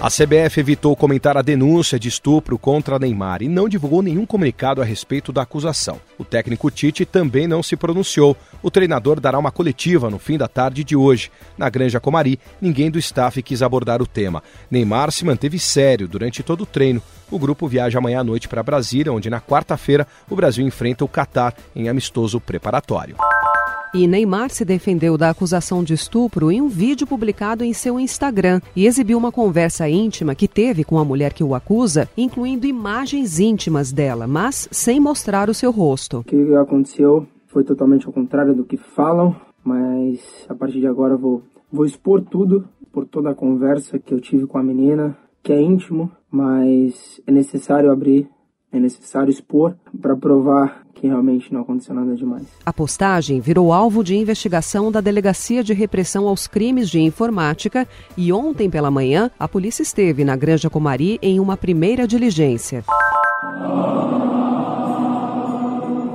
A CBF evitou comentar a denúncia de estupro contra Neymar e não divulgou nenhum comunicado a respeito da acusação. O técnico Tite também não se pronunciou. O treinador dará uma coletiva no fim da tarde de hoje. Na Granja Comari, ninguém do staff quis abordar o tema. Neymar se manteve sério durante todo o treino. O grupo viaja amanhã à noite para Brasília, onde na quarta-feira o Brasil enfrenta o Catar em amistoso preparatório. E Neymar se defendeu da acusação de estupro em um vídeo publicado em seu Instagram e exibiu uma conversa íntima que teve com a mulher que o acusa, incluindo imagens íntimas dela, mas sem mostrar o seu rosto. O que aconteceu foi totalmente ao contrário do que falam, mas a partir de agora vou, vou expor tudo por toda a conversa que eu tive com a menina, que é íntimo, mas é necessário abrir é necessário expor para provar que realmente não aconteceu nada demais. A postagem virou alvo de investigação da Delegacia de Repressão aos Crimes de Informática e ontem pela manhã a polícia esteve na Granja Comari em uma primeira diligência.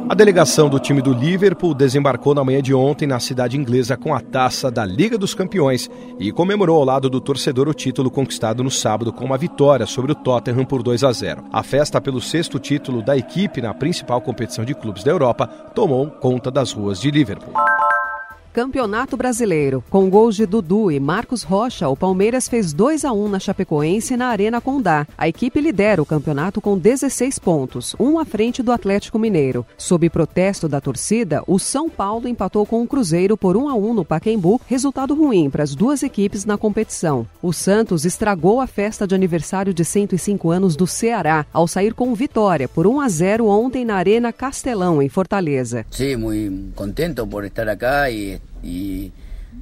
A delegação do time do Liverpool desembarcou na manhã de ontem na cidade inglesa com a taça da Liga dos Campeões e comemorou ao lado do torcedor o título conquistado no sábado com uma vitória sobre o Tottenham por 2 a 0. A festa pelo sexto título da equipe na principal competição de clubes da Europa tomou conta das ruas de Liverpool. Campeonato Brasileiro. Com gols de Dudu e Marcos Rocha, o Palmeiras fez 2 a 1 na Chapecoense na Arena Condá. A equipe lidera o campeonato com 16 pontos, um à frente do Atlético Mineiro. Sob protesto da torcida, o São Paulo empatou com o Cruzeiro por 1 a 1 no Pacaembu, resultado ruim para as duas equipes na competição. O Santos estragou a festa de aniversário de 105 anos do Ceará ao sair com vitória por 1 a 0 ontem na Arena Castelão em Fortaleza. Sim, muito contento por estar aqui e y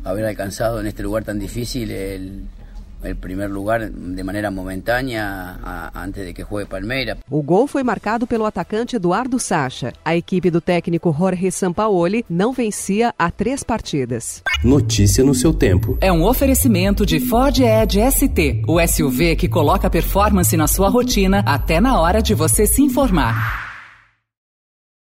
haber alcanzado en este lugar tan difícil el, el primer lugar de maneira momentânea a, antes de que juegue Palmeiras. O gol foi marcado pelo atacante Eduardo Sacha. A equipe do técnico Jorge Sampaoli não vencia há três partidas. Notícia no seu tempo. É um oferecimento de Ford Edge ST, o SUV que coloca performance na sua rotina até na hora de você se informar.